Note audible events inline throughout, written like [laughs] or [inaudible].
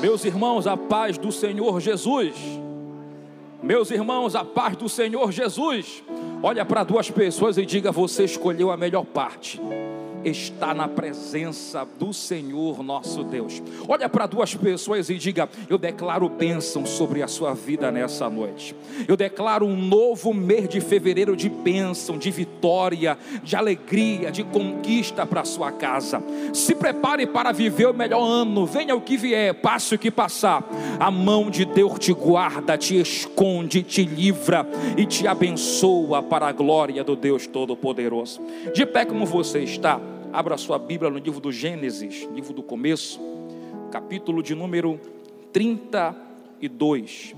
Meus irmãos, a paz do Senhor Jesus. Meus irmãos, a paz do Senhor Jesus. Olha para duas pessoas e diga: Você escolheu a melhor parte está na presença do Senhor nosso Deus. Olha para duas pessoas e diga: Eu declaro bênção sobre a sua vida nessa noite. Eu declaro um novo mês de fevereiro de bênção, de vitória, de alegria, de conquista para a sua casa. Se prepare para viver o melhor ano, venha o que vier, passe o que passar. A mão de Deus te guarda, te esconde, te livra e te abençoa para a glória do Deus Todo-Poderoso. De pé como você está. Abra sua Bíblia no livro do Gênesis, livro do começo, capítulo de número 32,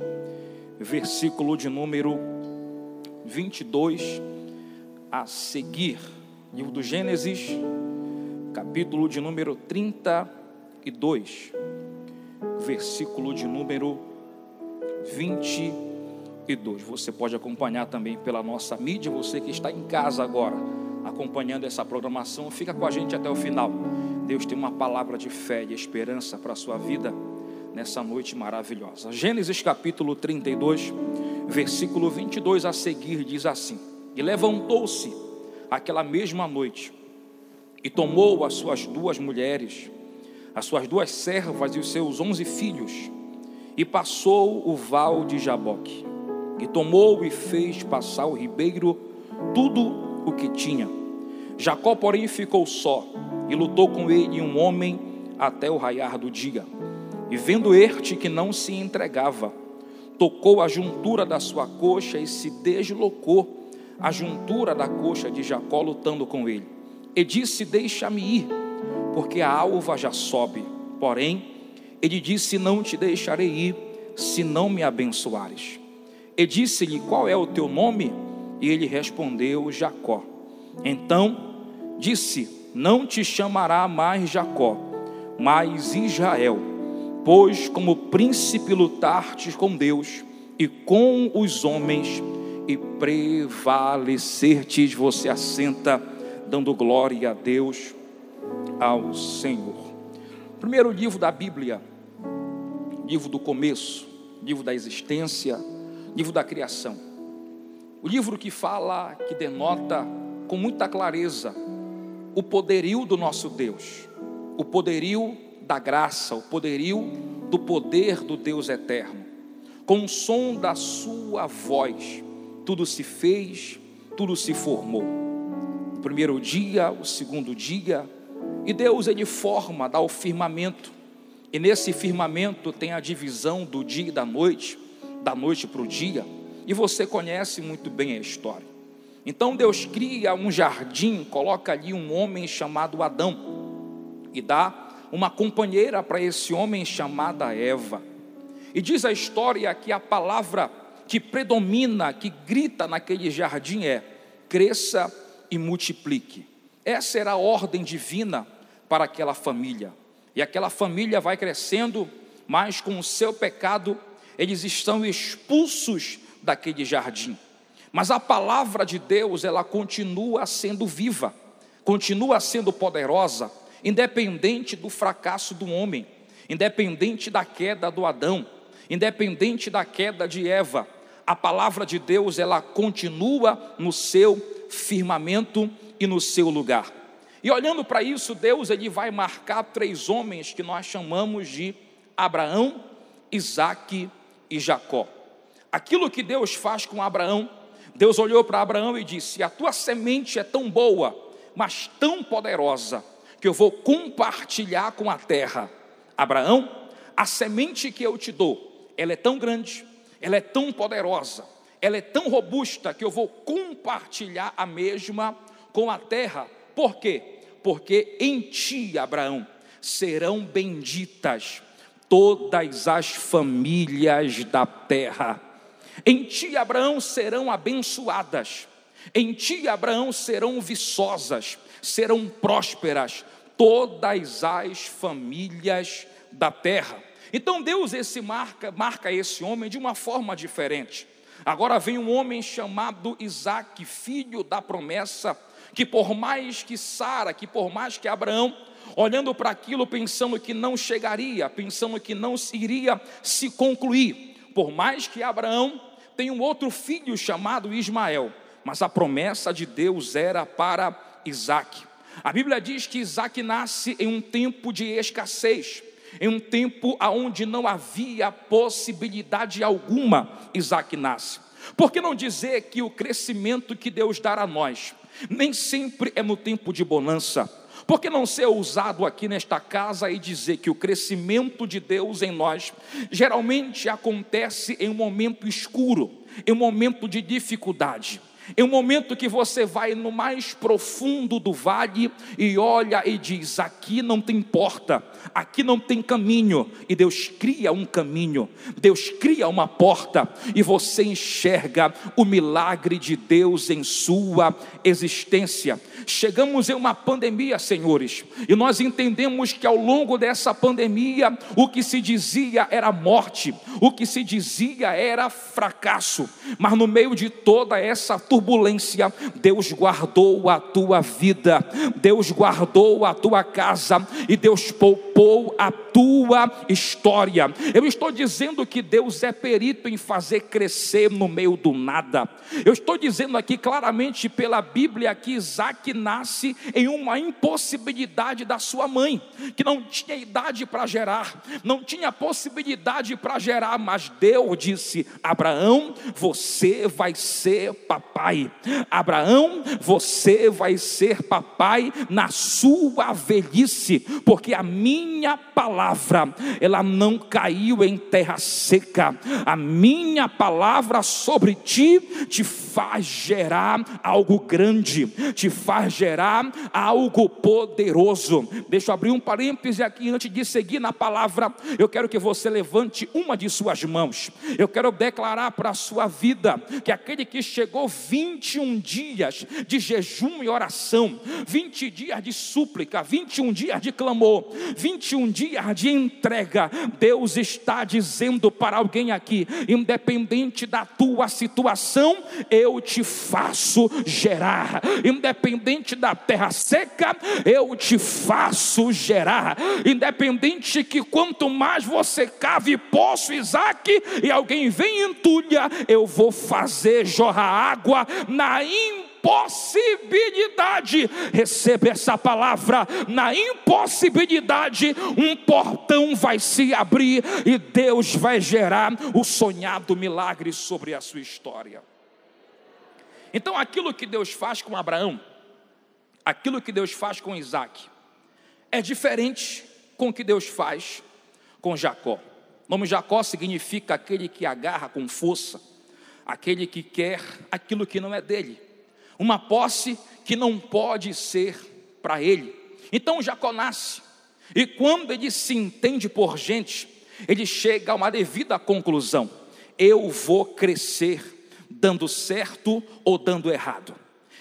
versículo de número 22 a seguir. Livro do Gênesis, capítulo de número 32, versículo de número 22. Você pode acompanhar também pela nossa mídia, você que está em casa agora acompanhando essa programação, fica com a gente até o final. Deus tem uma palavra de fé e esperança para a sua vida nessa noite maravilhosa. Gênesis capítulo 32, versículo 22 a seguir diz assim: E levantou-se aquela mesma noite e tomou as suas duas mulheres, as suas duas servas e os seus onze filhos, e passou o val de Jaboque, e tomou e fez passar o ribeiro tudo o que tinha. Jacó, porém, ficou só e lutou com ele um homem até o raiar do dia. E vendo este que não se entregava, tocou a juntura da sua coxa e se deslocou a juntura da coxa de Jacó lutando com ele. E disse: Deixa-me ir, porque a alva já sobe. Porém, ele disse: Não te deixarei ir, se não me abençoares. E disse-lhe: Qual é o teu nome? E ele respondeu: Jacó. Então disse: Não te chamará mais Jacó, mas Israel, pois como príncipe lutartes com Deus e com os homens e prevalecertes. Você assenta, dando glória a Deus, ao Senhor. Primeiro livro da Bíblia, livro do começo, livro da existência, livro da criação. O livro que fala, que denota com muita clareza o poderio do nosso Deus, o poderio da graça, o poderio do poder do Deus eterno. Com o som da sua voz, tudo se fez, tudo se formou. O primeiro dia, o segundo dia, e Deus ele forma, dá o firmamento. E nesse firmamento tem a divisão do dia e da noite, da noite para o dia e você conhece muito bem a história. Então Deus cria um jardim, coloca ali um homem chamado Adão e dá uma companheira para esse homem chamada Eva. E diz a história que a palavra que predomina, que grita naquele jardim é: cresça e multiplique. Essa era a ordem divina para aquela família. E aquela família vai crescendo, mas com o seu pecado, eles estão expulsos daquele jardim. Mas a palavra de Deus, ela continua sendo viva, continua sendo poderosa, independente do fracasso do homem, independente da queda do Adão, independente da queda de Eva. A palavra de Deus, ela continua no seu firmamento e no seu lugar. E olhando para isso, Deus ele vai marcar três homens que nós chamamos de Abraão, Isaque e Jacó. Aquilo que Deus faz com Abraão, Deus olhou para Abraão e disse: A tua semente é tão boa, mas tão poderosa, que eu vou compartilhar com a terra. Abraão, a semente que eu te dou, ela é tão grande, ela é tão poderosa, ela é tão robusta, que eu vou compartilhar a mesma com a terra. Por quê? Porque em ti, Abraão, serão benditas todas as famílias da terra. Em ti, Abraão, serão abençoadas. Em ti, Abraão, serão viçosas, serão prósperas todas as famílias da terra. Então Deus esse marca, marca esse homem de uma forma diferente. Agora vem um homem chamado Isaac, filho da promessa, que por mais que Sara, que por mais que Abraão olhando para aquilo pensando que não chegaria, pensando que não iria se concluir. Por mais que Abraão tenha um outro filho chamado Ismael, mas a promessa de Deus era para Isaac. A Bíblia diz que Isaac nasce em um tempo de escassez, em um tempo onde não havia possibilidade alguma, Isaac nasce. Por que não dizer que o crescimento que Deus dá a nós nem sempre é no tempo de bonança? Por que não ser ousado aqui nesta casa e dizer que o crescimento de Deus em nós geralmente acontece em um momento escuro, em um momento de dificuldade? Em um momento que você vai no mais profundo do vale e olha e diz: aqui não tem porta, aqui não tem caminho, e Deus cria um caminho, Deus cria uma porta, e você enxerga o milagre de Deus em sua existência. Chegamos em uma pandemia, senhores, e nós entendemos que ao longo dessa pandemia, o que se dizia era morte, o que se dizia era fracasso, mas no meio de toda essa turbulência, Deus guardou a tua vida, Deus guardou a tua casa e Deus poupou a tua história. Eu estou dizendo que Deus é perito em fazer crescer no meio do nada. Eu estou dizendo aqui claramente pela Bíblia que Isaac nasce em uma impossibilidade da sua mãe, que não tinha idade para gerar, não tinha possibilidade para gerar, mas Deus disse: Abraão, você vai ser papai. Abraão, você vai ser papai na sua velhice, porque a minha palavra, ela não caiu em terra seca. A minha palavra sobre ti te faz gerar algo grande, te faz gerar algo poderoso. Deixa eu abrir um parêntese aqui antes de seguir na palavra. Eu quero que você levante uma de suas mãos. Eu quero declarar para a sua vida que aquele que chegou 21 dias de jejum e oração, 20 dias de súplica, 21 dias de clamor, 21 dias de entrega, Deus está dizendo para alguém aqui, independente da tua situação, eu te faço gerar, independente da terra seca, eu te faço gerar, independente que quanto mais você cave poço, Isaac, e alguém vem e entulha, eu vou fazer jorrar água na impossibilidade, receba essa palavra, na impossibilidade, um portão vai se abrir e Deus vai gerar o sonhado milagre sobre a sua história. Então, aquilo que Deus faz com Abraão, aquilo que Deus faz com Isaac, é diferente com o que Deus faz com Jacó. O nome Jacó significa aquele que agarra com força, aquele que quer aquilo que não é dele, uma posse que não pode ser para ele. Então Jacó nasce, e quando ele se entende por gente, ele chega a uma devida conclusão: eu vou crescer dando certo ou dando errado.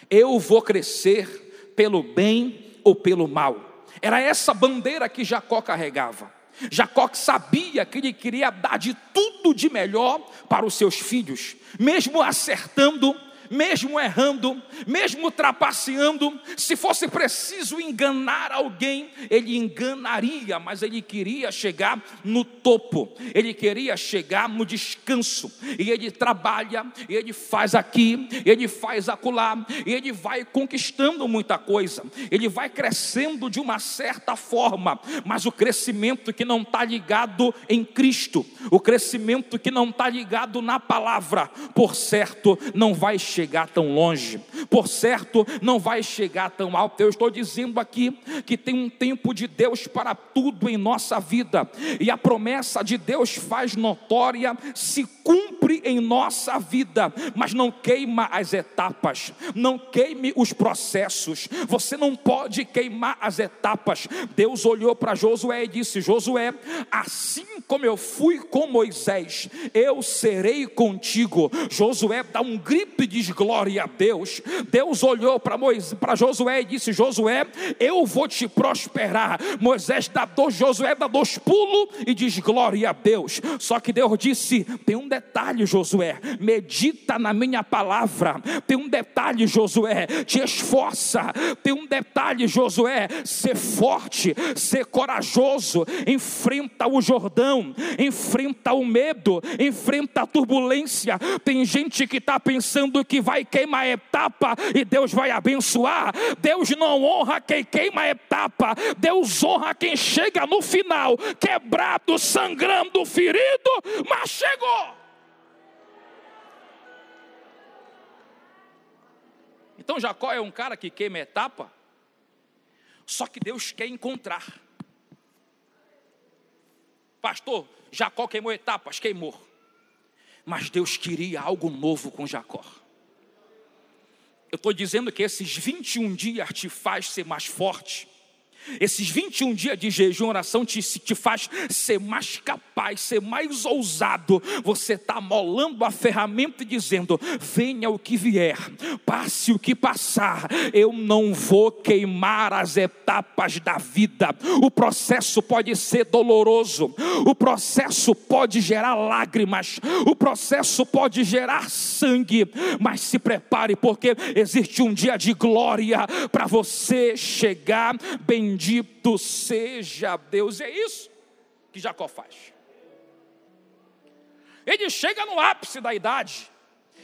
Eu vou crescer pelo bem ou pelo mal. Era essa bandeira que Jacó carregava. Jacó sabia que ele queria dar de tudo de melhor para os seus filhos, mesmo acertando mesmo errando, mesmo trapaceando, se fosse preciso enganar alguém, ele enganaria, mas ele queria chegar no topo, ele queria chegar no descanso, e ele trabalha, e ele faz aqui, ele faz acolá, e ele vai conquistando muita coisa, ele vai crescendo de uma certa forma, mas o crescimento que não está ligado em Cristo, o crescimento que não está ligado na palavra, por certo, não vai chegar chegar tão longe, por certo, não vai chegar tão alto. Eu estou dizendo aqui que tem um tempo de Deus para tudo em nossa vida, e a promessa de Deus faz notória, se cumpre em nossa vida, mas não queima as etapas, não queime os processos, você não pode queimar as etapas. Deus olhou para Josué e disse: Josué, assim como eu fui com Moisés, eu serei contigo. Josué dá um grito de glória a Deus. Deus olhou para Moisés, para Josué e disse: Josué, eu vou te prosperar. Moisés dá dois, Josué dá dois pulos e diz glória a Deus. Só que Deus disse: tem um detalhe detalhe, Josué, medita na minha palavra. Tem um detalhe, Josué, te esforça. Tem um detalhe, Josué, ser forte, ser corajoso. Enfrenta o Jordão, enfrenta o medo, enfrenta a turbulência. Tem gente que está pensando que vai queimar etapa e Deus vai abençoar. Deus não honra quem queima etapa, Deus honra quem chega no final, quebrado, sangrando, ferido, mas chegou. Então Jacó é um cara que queima etapa, só que Deus quer encontrar. Pastor, Jacó queimou etapas, queimou. Mas Deus queria algo novo com Jacó. Eu estou dizendo que esses 21 dias te faz ser mais forte esses 21 dias de jejum oração te, te faz ser mais capaz, ser mais ousado. Você está molando a ferramenta e dizendo: venha o que vier, passe o que passar, eu não vou queimar as etapas da vida. O processo pode ser doloroso, o processo pode gerar lágrimas, o processo pode gerar sangue, mas se prepare, porque existe um dia de glória para você chegar bem Bendito seja Deus. É isso que Jacó faz. Ele chega no ápice da idade.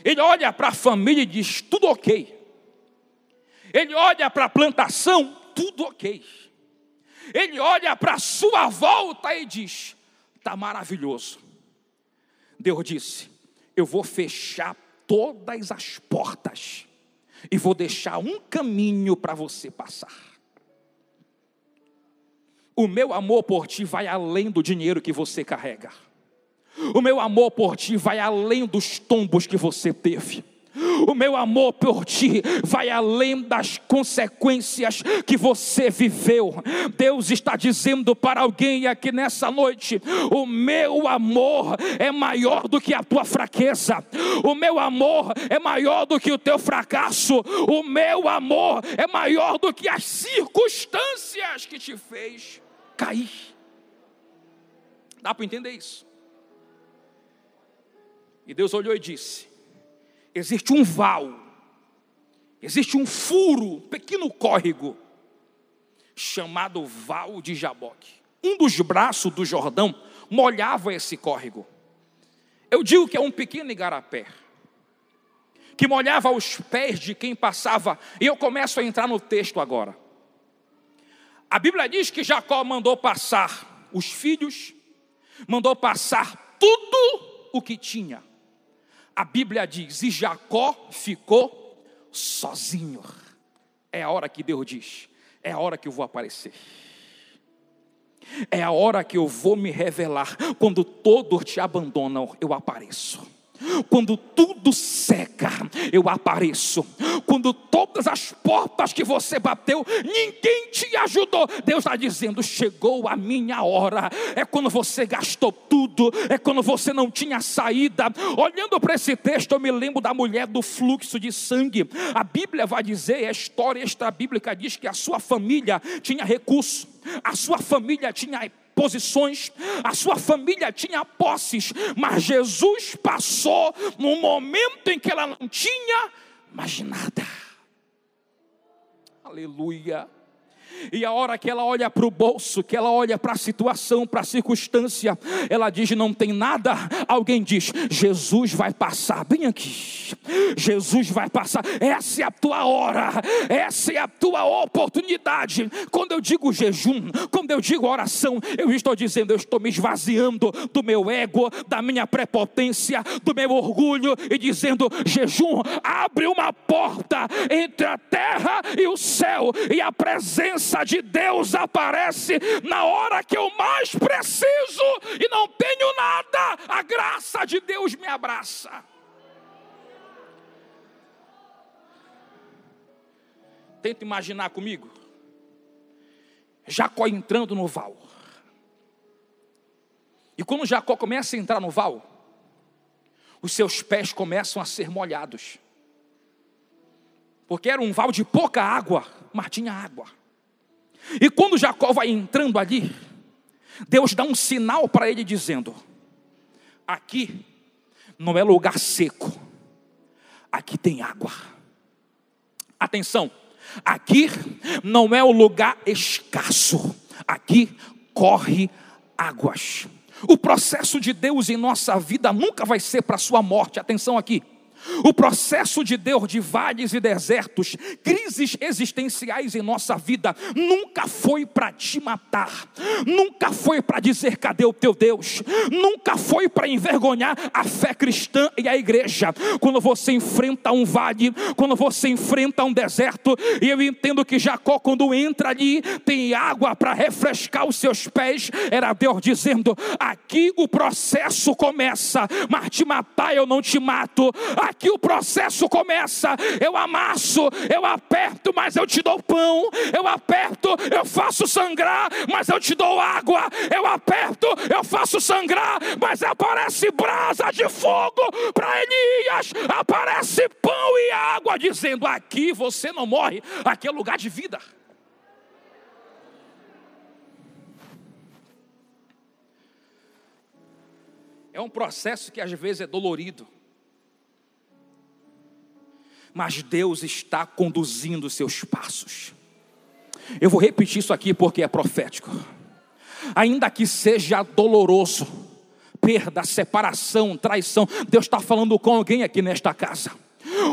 Ele olha para a família e diz: tudo ok. Ele olha para a plantação, tudo ok. Ele olha para a sua volta e diz: está maravilhoso. Deus disse: eu vou fechar todas as portas e vou deixar um caminho para você passar. O meu amor por ti vai além do dinheiro que você carrega. O meu amor por ti vai além dos tombos que você teve. O meu amor por ti vai além das consequências que você viveu. Deus está dizendo para alguém aqui nessa noite: o meu amor é maior do que a tua fraqueza, o meu amor é maior do que o teu fracasso, o meu amor é maior do que as circunstâncias que te fez cair. Dá para entender isso? E Deus olhou e disse: existe um val, existe um furo, um pequeno córrego, chamado Val de Jaboque. Um dos braços do Jordão molhava esse córrego. Eu digo que é um pequeno igarapé, que molhava os pés de quem passava, e eu começo a entrar no texto agora. A Bíblia diz que Jacó mandou passar os filhos, mandou passar tudo o que tinha. A Bíblia diz: e Jacó ficou sozinho. É a hora que Deus diz: é a hora que eu vou aparecer. É a hora que eu vou me revelar. Quando todos te abandonam, eu apareço. Quando tudo seca, eu apareço. Quando todas as portas que você bateu, ninguém te ajudou. Deus está dizendo: chegou a minha hora. É quando você gastou tudo, é quando você não tinha saída. Olhando para esse texto, eu me lembro da mulher do fluxo de sangue. A Bíblia vai dizer, a história extra bíblica diz que a sua família tinha recurso, a sua família tinha posições, a sua família tinha posses, mas Jesus passou num momento em que ela não tinha mais nada. Aleluia. E a hora que ela olha para o bolso, que ela olha para a situação, para a circunstância, ela diz: não tem nada. Alguém diz: Jesus vai passar, bem aqui. Jesus vai passar. Essa é a tua hora, essa é a tua oportunidade. Quando eu digo jejum, quando eu digo oração, eu estou dizendo: eu estou me esvaziando do meu ego, da minha prepotência, do meu orgulho e dizendo: jejum, abre uma porta entre a terra e o céu, e a presença presença de Deus aparece na hora que eu mais preciso e não tenho nada, a graça de Deus me abraça. Tenta imaginar comigo. Jacó entrando no val. E quando Jacó começa a entrar no val, os seus pés começam a ser molhados. Porque era um val de pouca água, mas tinha água. E quando Jacó vai entrando ali, Deus dá um sinal para ele dizendo: Aqui não é lugar seco, aqui tem água. Atenção, aqui não é o lugar escasso, aqui corre águas. O processo de Deus em nossa vida nunca vai ser para a sua morte, atenção aqui. O processo de Deus de vales e desertos, crises existenciais em nossa vida, nunca foi para te matar, nunca foi para dizer cadê o teu Deus, nunca foi para envergonhar a fé cristã e a igreja. Quando você enfrenta um vale, quando você enfrenta um deserto, e eu entendo que Jacó, quando entra ali, tem água para refrescar os seus pés, era Deus dizendo: aqui o processo começa, mas te matar eu não te mato. Aqui aqui o processo começa. Eu amasso, eu aperto, mas eu te dou pão. Eu aperto, eu faço sangrar, mas eu te dou água. Eu aperto, eu faço sangrar, mas aparece brasa de fogo para Elias. Aparece pão e água, dizendo: aqui você não morre, aqui é lugar de vida. É um processo que às vezes é dolorido mas Deus está conduzindo seus passos. Eu vou repetir isso aqui porque é profético. Ainda que seja doloroso, perda, separação, traição, Deus está falando com alguém aqui nesta casa.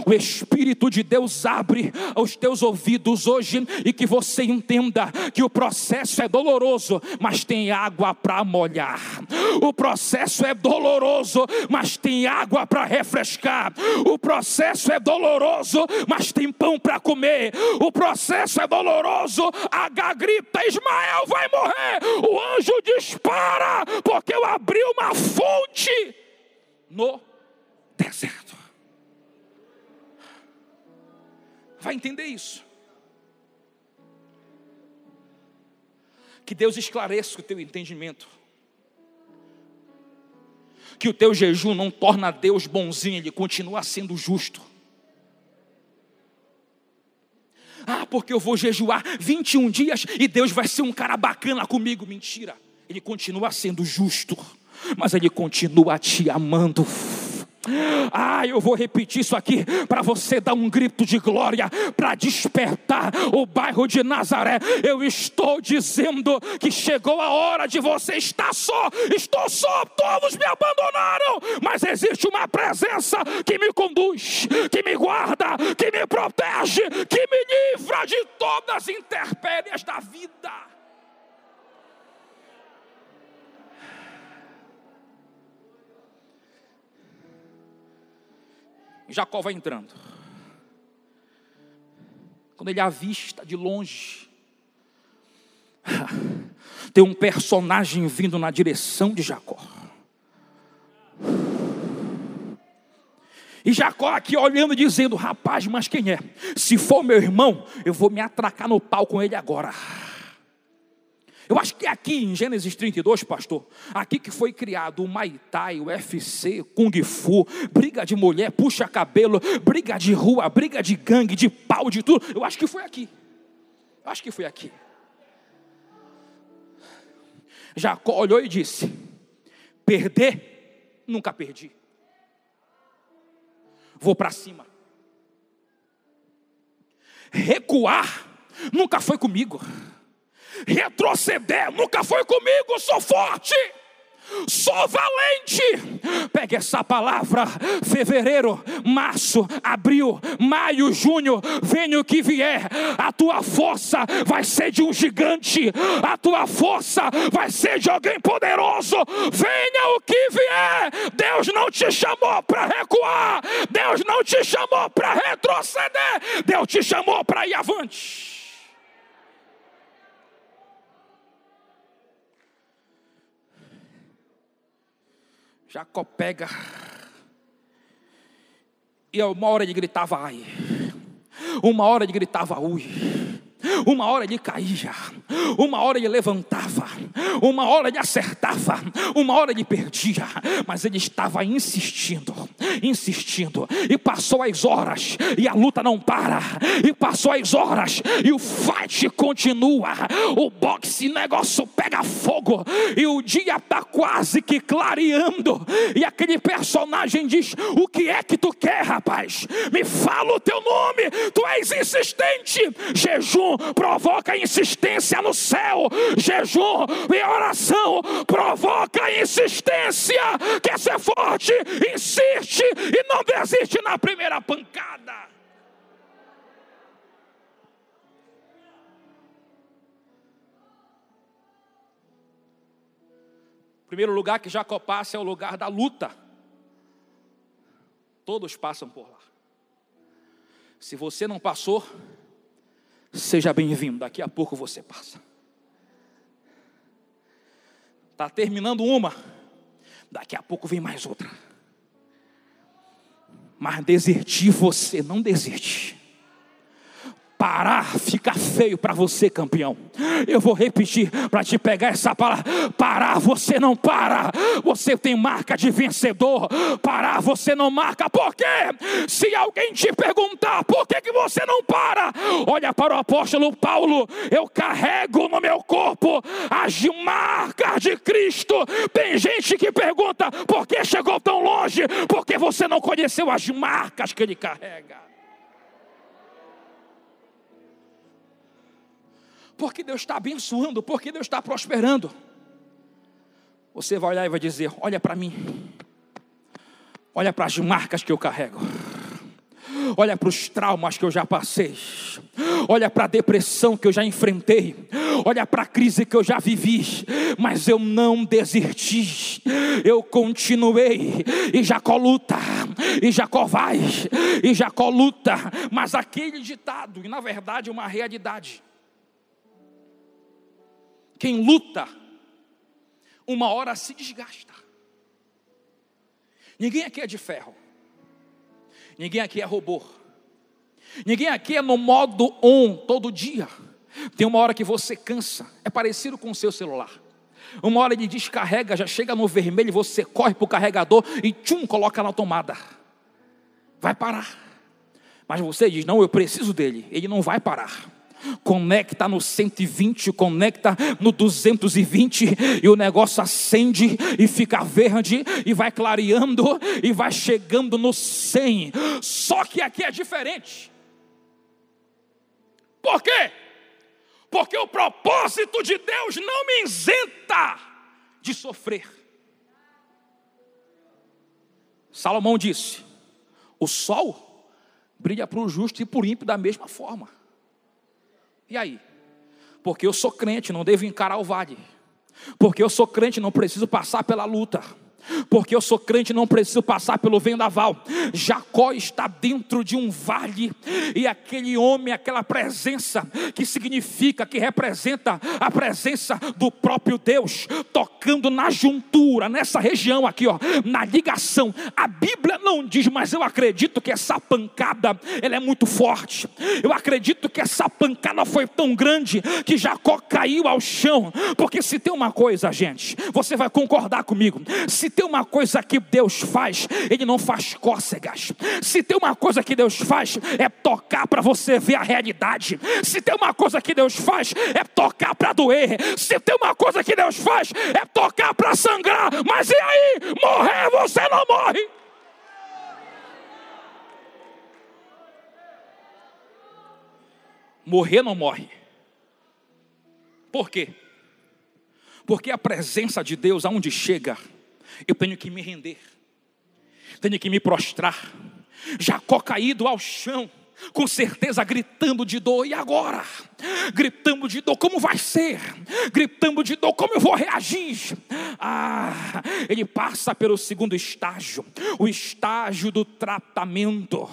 O Espírito de Deus abre os teus ouvidos hoje e que você entenda que o processo é doloroso, mas tem água para molhar. O processo é doloroso, mas tem água para refrescar. O processo é doloroso, mas tem pão para comer. O processo é doloroso, a grita: Ismael vai morrer. O anjo dispara, porque eu abri uma fonte no deserto. Vai entender isso. Que Deus esclareça o teu entendimento. Que o teu jejum não torna Deus bonzinho, ele continua sendo justo. Ah, porque eu vou jejuar 21 dias e Deus vai ser um cara bacana comigo. Mentira. Ele continua sendo justo, mas ele continua te amando ah, eu vou repetir isso aqui para você dar um grito de glória, para despertar o bairro de Nazaré. Eu estou dizendo que chegou a hora de você estar só. Estou só, todos me abandonaram, mas existe uma presença que me conduz, que me guarda, que me protege, que me livra de todas as intempéries da vida. Jacó vai entrando. Quando ele avista de longe, [laughs] tem um personagem vindo na direção de Jacó. E Jacó aqui olhando, dizendo: Rapaz, mas quem é? Se for meu irmão, eu vou me atracar no pau com ele agora. Eu acho que aqui em Gênesis 32, pastor, aqui que foi criado o Muay Thai, o UFC, Kung Fu, briga de mulher, puxa cabelo, briga de rua, briga de gangue, de pau, de tudo. Eu acho que foi aqui. Eu acho que foi aqui. Jacó olhou e disse: Perder, nunca perdi. Vou para cima. Recuar, nunca foi comigo. Retroceder nunca foi comigo, sou forte. Sou valente. Pegue essa palavra. Fevereiro, março, abril, maio, junho. Venha o que vier. A tua força vai ser de um gigante. A tua força vai ser de alguém poderoso. Venha o que vier. Deus não te chamou para recuar. Deus não te chamou para retroceder. Deus te chamou para ir avante. Jacó pega. E uma hora ele gritava ai. Uma hora ele gritava ui. Uma hora ele caía, uma hora ele levantava, uma hora ele acertava, uma hora ele perdia, mas ele estava insistindo. Insistindo, e passou as horas, e a luta não para, e passou as horas, e o fight continua, o boxe negócio pega fogo, e o dia está quase que clareando, e aquele personagem diz: O que é que tu quer, rapaz? Me fala o teu nome, tu és insistente. Jejum provoca insistência no céu, jejum e oração provoca insistência. Quer ser forte? Insiste e não desiste na primeira pancada. primeiro lugar que Jacó passa é o lugar da luta. Todos passam por lá. Se você não passou, seja bem-vindo. Daqui a pouco você passa. Está terminando uma, daqui a pouco vem mais outra. Mas desistir você não desiste parar fica feio para você, campeão. Eu vou repetir para te pegar essa palavra: parar você não para, você tem marca de vencedor. Parar você não marca, por quê? Se alguém te perguntar por que, que você não para, olha para o apóstolo Paulo: eu carrego no meu corpo as marcas de Cristo. Tem gente que pergunta por que chegou tão longe, porque você não conheceu as marcas que ele carrega. Porque Deus está abençoando, porque Deus está prosperando. Você vai olhar e vai dizer: Olha para mim, olha para as marcas que eu carrego, olha para os traumas que eu já passei, olha para a depressão que eu já enfrentei, olha para a crise que eu já vivi, mas eu não desisti, eu continuei, e Jacó luta, e Jacó vai, e Jacó luta, mas aquele ditado, e na verdade uma realidade, quem luta, uma hora se desgasta. Ninguém aqui é de ferro. Ninguém aqui é robô. Ninguém aqui é no modo on todo dia. Tem uma hora que você cansa. É parecido com o seu celular. Uma hora ele descarrega, já chega no vermelho, você corre para o carregador e tchum, coloca na tomada. Vai parar. Mas você diz: Não, eu preciso dele. Ele não vai parar conecta no 120, conecta no 220 e o negócio acende e fica verde e vai clareando e vai chegando no 100. Só que aqui é diferente. Por quê? Porque o propósito de Deus não me isenta de sofrer. Salomão disse: o sol brilha para o justo e para o ímpio da mesma forma. E aí? Porque eu sou crente, não devo encarar o vale. Porque eu sou crente, não preciso passar pela luta porque eu sou crente, não preciso passar pelo vendaval. Jacó está dentro de um vale, e aquele homem, aquela presença, que significa, que representa a presença do próprio Deus, tocando na juntura, nessa região aqui, ó, na ligação. A Bíblia não diz, mas eu acredito que essa pancada, ela é muito forte. Eu acredito que essa pancada foi tão grande que Jacó caiu ao chão, porque se tem uma coisa, gente, você vai concordar comigo, se tem uma coisa que Deus faz, Ele não faz cócegas. Se tem uma coisa que Deus faz, é tocar para você ver a realidade. Se tem uma coisa que Deus faz, é tocar para doer. Se tem uma coisa que Deus faz, é tocar para sangrar. Mas e aí? Morrer você não morre. Morrer não morre. Por quê? Porque a presença de Deus, aonde chega, eu tenho que me render, tenho que me prostrar. Jacó caído ao chão, com certeza gritando de dor, e agora? Gritando de dor, como vai ser? Gritando de dor, como eu vou reagir? Ah, ele passa pelo segundo estágio, o estágio do tratamento.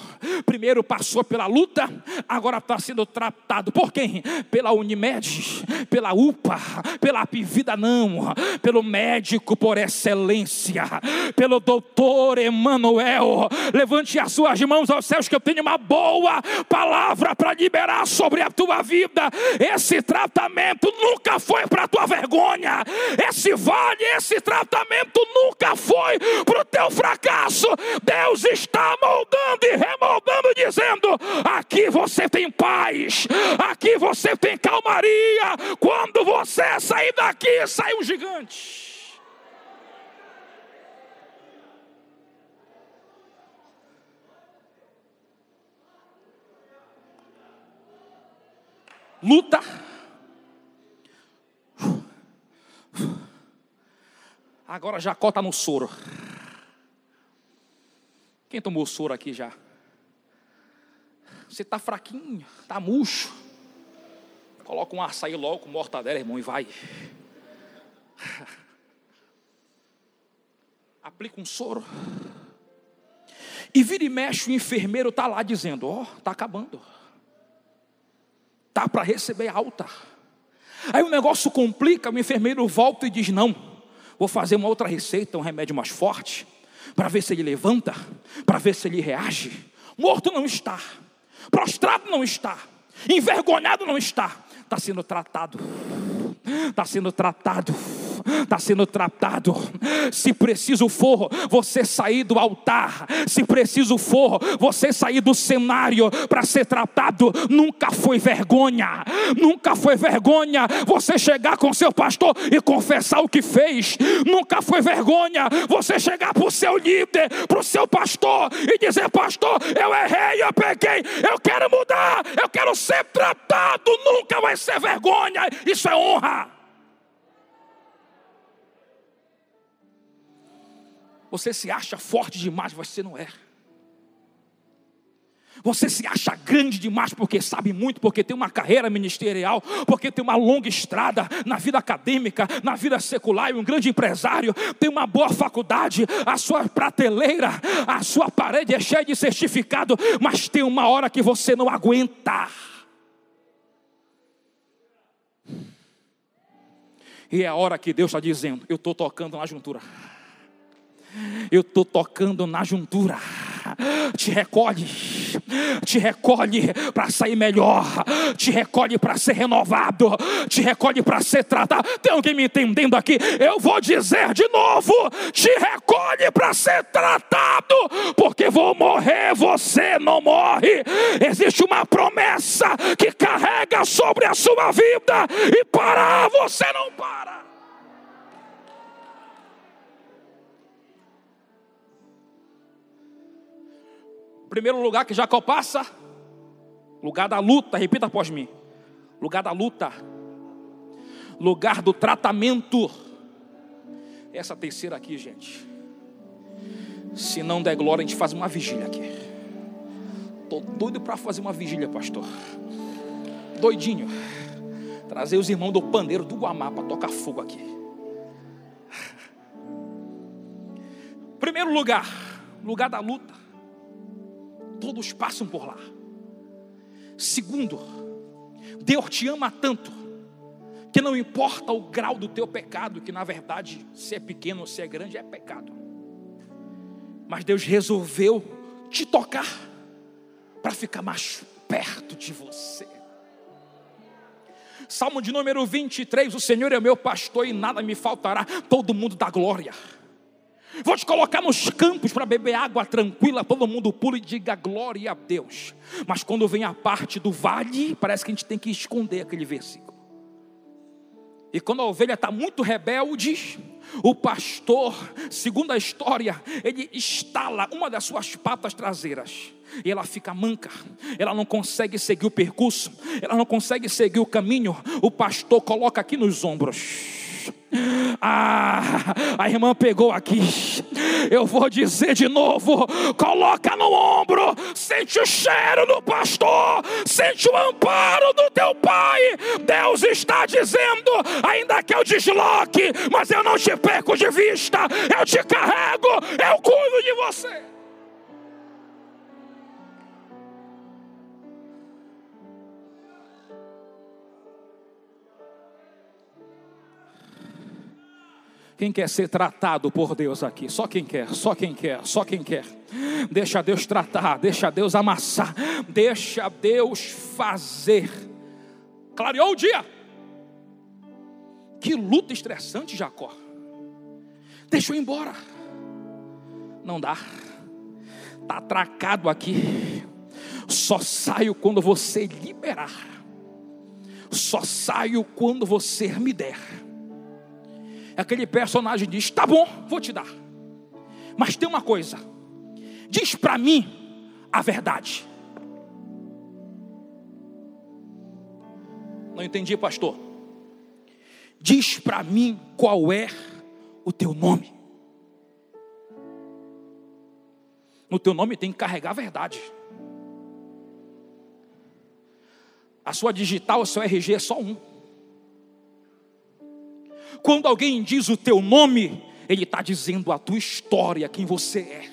Primeiro passou pela luta, agora está sendo tratado por quem? Pela Unimed, pela UPA, pela Apivida não, pelo médico por excelência, pelo doutor Emanuel. Levante as suas mãos aos céus que eu tenho uma boa palavra para liberar sobre a tua vida. Esse tratamento nunca foi para a tua vergonha. Esse vale, esse tratamento nunca foi para o teu fracasso Deus está moldando e remoldando, dizendo: aqui você tem paz, aqui você tem calmaria. Quando você sair daqui, sai um gigante. Luta. Agora Jacó está no soro. Quem tomou soro aqui já? Você está fraquinho, está murcho. Coloca um açaí logo com mortadela, irmão, e vai. Aplica um soro. E vira e mexe, o enfermeiro está lá dizendo: Ó, oh, está acabando tá para receber alta. Aí o negócio complica, o enfermeiro volta e diz: Não, vou fazer uma outra receita, um remédio mais forte, para ver se ele levanta, para ver se ele reage. Morto não está, prostrado não está, envergonhado não está, está sendo tratado, está sendo tratado está sendo tratado. Se preciso for, você sair do altar, se preciso for, você sair do cenário para ser tratado, nunca foi vergonha, nunca foi vergonha você chegar com seu pastor e confessar o que fez, nunca foi vergonha você chegar para o seu líder, para o seu pastor e dizer: Pastor, eu errei, eu peguei, eu quero mudar, eu quero ser tratado, nunca vai ser vergonha, isso é honra. Você se acha forte demais, você não é. Você se acha grande demais porque sabe muito, porque tem uma carreira ministerial, porque tem uma longa estrada na vida acadêmica, na vida secular, e um grande empresário, tem uma boa faculdade, a sua prateleira, a sua parede é cheia de certificado, mas tem uma hora que você não aguenta. E é a hora que Deus está dizendo: Eu estou tocando na juntura. Eu estou tocando na juntura. Te recolhe, te recolhe para sair melhor, te recolhe para ser renovado, te recolhe para ser tratado. Tem alguém me entendendo aqui? Eu vou dizer de novo: te recolhe para ser tratado, porque vou morrer, você não morre. Existe uma promessa que carrega sobre a sua vida, e parar você não para. Primeiro lugar que Jacó passa, lugar da luta, repita após mim. Lugar da luta, lugar do tratamento. Essa terceira aqui, gente. Se não der glória, a gente faz uma vigília aqui. Estou doido para fazer uma vigília, pastor. Doidinho. Trazer os irmãos do pandeiro do Guamá para tocar fogo aqui. Primeiro lugar, lugar da luta todos passam por lá. Segundo, Deus te ama tanto que não importa o grau do teu pecado, que na verdade, se é pequeno ou se é grande, é pecado. Mas Deus resolveu te tocar para ficar mais perto de você. Salmo de número 23: O Senhor é meu pastor e nada me faltará. Todo mundo dá glória. Vou te colocar nos campos para beber água tranquila, todo mundo pula e diga glória a Deus. Mas quando vem a parte do vale, parece que a gente tem que esconder aquele versículo. E quando a ovelha está muito rebelde, o pastor, segundo a história, ele estala uma das suas patas traseiras. E ela fica manca, ela não consegue seguir o percurso, ela não consegue seguir o caminho. O pastor coloca aqui nos ombros ah, a irmã pegou aqui. Eu vou dizer de novo: coloca no ombro, sente o cheiro do pastor, sente o amparo do teu pai. Deus está dizendo: ainda que eu desloque, mas eu não te perco de vista, eu te carrego, eu cuido de você. Quem quer ser tratado por Deus aqui? Só quem quer, só quem quer, só quem quer. Deixa Deus tratar, deixa Deus amassar, deixa Deus fazer. Clareou o dia. Que luta estressante, Jacó. Deixa eu ir embora. Não dá. Está atracado aqui. Só saio quando você liberar. Só saio quando você me der. Aquele personagem diz: Tá bom, vou te dar. Mas tem uma coisa. Diz para mim a verdade. Não entendi, pastor. Diz para mim qual é o teu nome. No teu nome tem que carregar a verdade. A sua digital, o seu RG é só um. Quando alguém diz o teu nome, ele está dizendo a tua história, quem você é.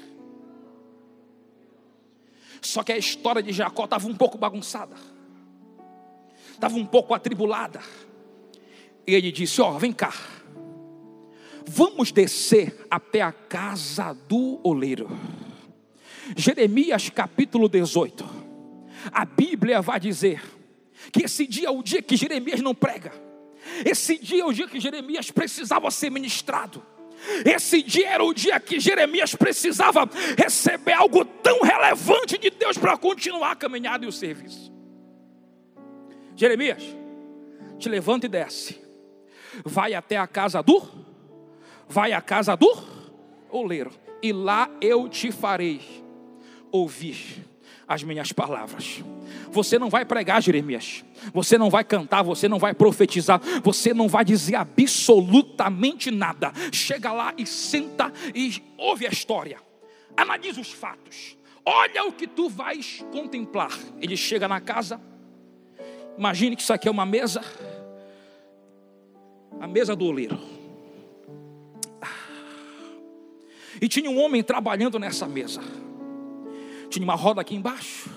Só que a história de Jacó estava um pouco bagunçada estava um pouco atribulada. E ele disse: Ó, oh, vem cá, vamos descer até a casa do oleiro. Jeremias capítulo 18. A Bíblia vai dizer que esse dia é o dia que Jeremias não prega. Esse dia é o dia que Jeremias precisava ser ministrado. Esse dia era o dia que Jeremias precisava receber algo tão relevante de Deus para continuar a caminhada e o serviço. Jeremias, te levanta e desce. Vai até a casa do, vai à casa do oleiro, e lá eu te farei ouvir as minhas palavras. Você não vai pregar, Jeremias. Você não vai cantar, você não vai profetizar, você não vai dizer absolutamente nada. Chega lá e senta e ouve a história. Analisa os fatos. Olha o que tu vais contemplar. Ele chega na casa, Imagine que isso aqui é uma mesa, a mesa do oleiro. E tinha um homem trabalhando nessa mesa. Tinha uma roda aqui embaixo,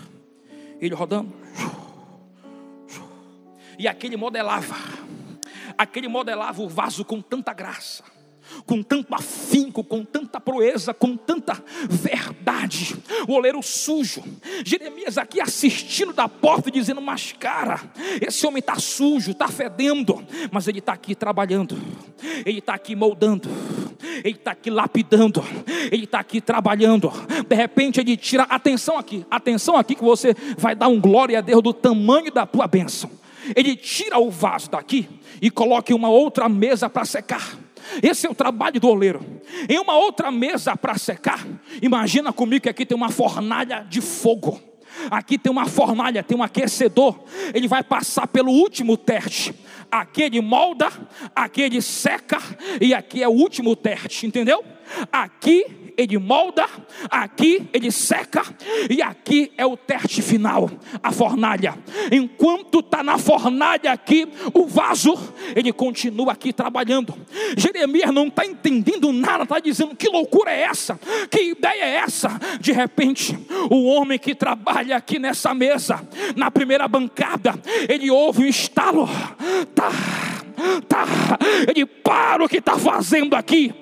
ele rodando. E aquele modelava, aquele modelava o vaso com tanta graça com tanto afinco, com tanta proeza, com tanta verdade. O oleiro sujo. Jeremias aqui assistindo da porta, dizendo: Mas cara, esse homem está sujo, está fedendo, mas ele está aqui trabalhando, ele está aqui moldando, ele está aqui lapidando, ele está aqui trabalhando. De repente ele tira, atenção aqui, atenção aqui que você vai dar um glória a Deus do tamanho da tua bênção. Ele tira o vaso daqui e coloca em uma outra mesa para secar. Esse é o trabalho do oleiro. Em uma outra mesa para secar, imagina comigo que aqui tem uma fornalha de fogo. Aqui tem uma fornalha, tem um aquecedor. Ele vai passar pelo último teste. Aqui ele molda, aqui ele seca, e aqui é o último teste, entendeu? Aqui ele molda, aqui ele seca, e aqui é o teste final, a fornalha. Enquanto está na fornalha aqui, o vaso, ele continua aqui trabalhando. Jeremias não está entendendo nada, está dizendo: que loucura é essa? Que ideia é essa? De repente, o homem que trabalha aqui nessa mesa, na primeira bancada, ele ouve um estalo, tá tá, ele para o que está fazendo aqui,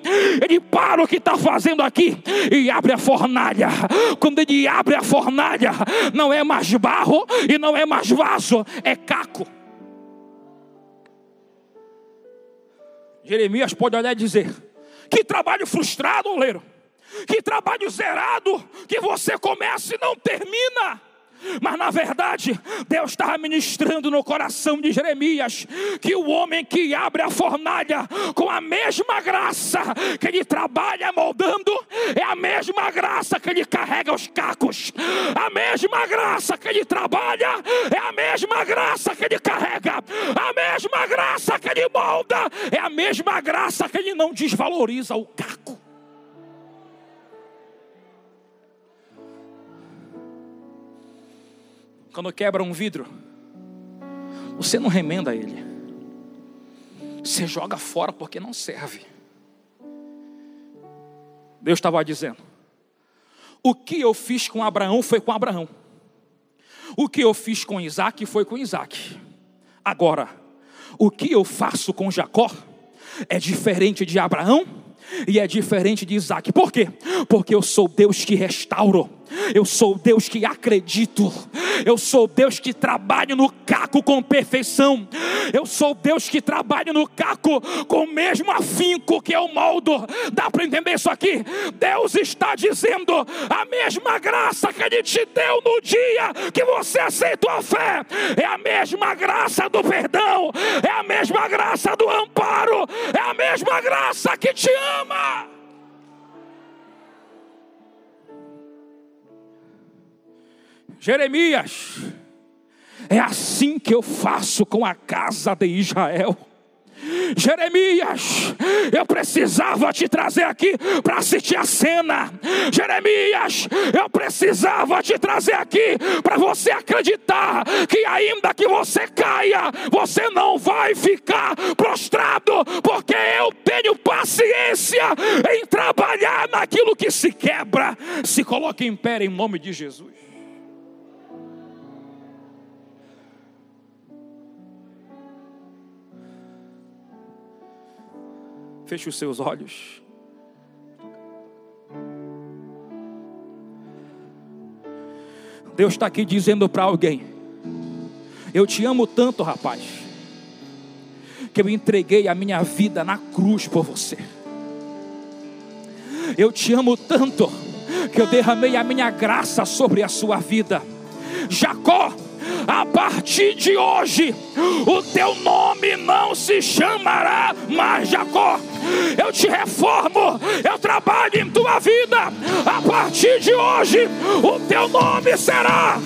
ele para o que está fazendo aqui e abre a fornalha. Quando ele abre a fornalha, não é mais barro e não é mais vaso, é caco. Jeremias pode olhar e dizer: Que trabalho frustrado, oleiro. Que trabalho zerado que você começa e não termina. Mas na verdade, Deus estava ministrando no coração de Jeremias que o homem que abre a fornalha com a mesma graça que ele trabalha moldando, é a mesma graça que ele carrega os cacos, a mesma graça que ele trabalha, é a mesma graça que ele carrega, a mesma graça que ele molda, é a mesma graça que ele não desvaloriza o caco. Quando quebra um vidro, você não remenda ele. Você joga fora porque não serve. Deus estava dizendo: O que eu fiz com Abraão foi com Abraão. O que eu fiz com Isaac foi com Isaac. Agora, o que eu faço com Jacó é diferente de Abraão e é diferente de Isaac. Por quê? Porque eu sou Deus que restauro. Eu sou Deus que acredito. Eu sou Deus que trabalha no caco com perfeição. Eu sou Deus que trabalha no caco com o mesmo afinco que eu moldo. Dá para entender isso aqui? Deus está dizendo a mesma graça que Ele te deu no dia que você aceitou a fé, é a mesma graça do perdão, é a mesma graça do amparo, é a mesma graça que te ama. Jeremias, é assim que eu faço com a casa de Israel. Jeremias, eu precisava te trazer aqui para assistir a cena. Jeremias, eu precisava te trazer aqui para você acreditar que ainda que você caia, você não vai ficar prostrado, porque eu tenho paciência em trabalhar naquilo que se quebra. Se coloque em pé em nome de Jesus. Feche os seus olhos. Deus está aqui dizendo para alguém: Eu te amo tanto, rapaz, que eu entreguei a minha vida na cruz por você. Eu te amo tanto que eu derramei a minha graça sobre a sua vida. Jacó a partir de hoje, o teu nome não se chamará mais Jacó. Eu te reformo, eu trabalho em tua vida. A partir de hoje, o teu nome será.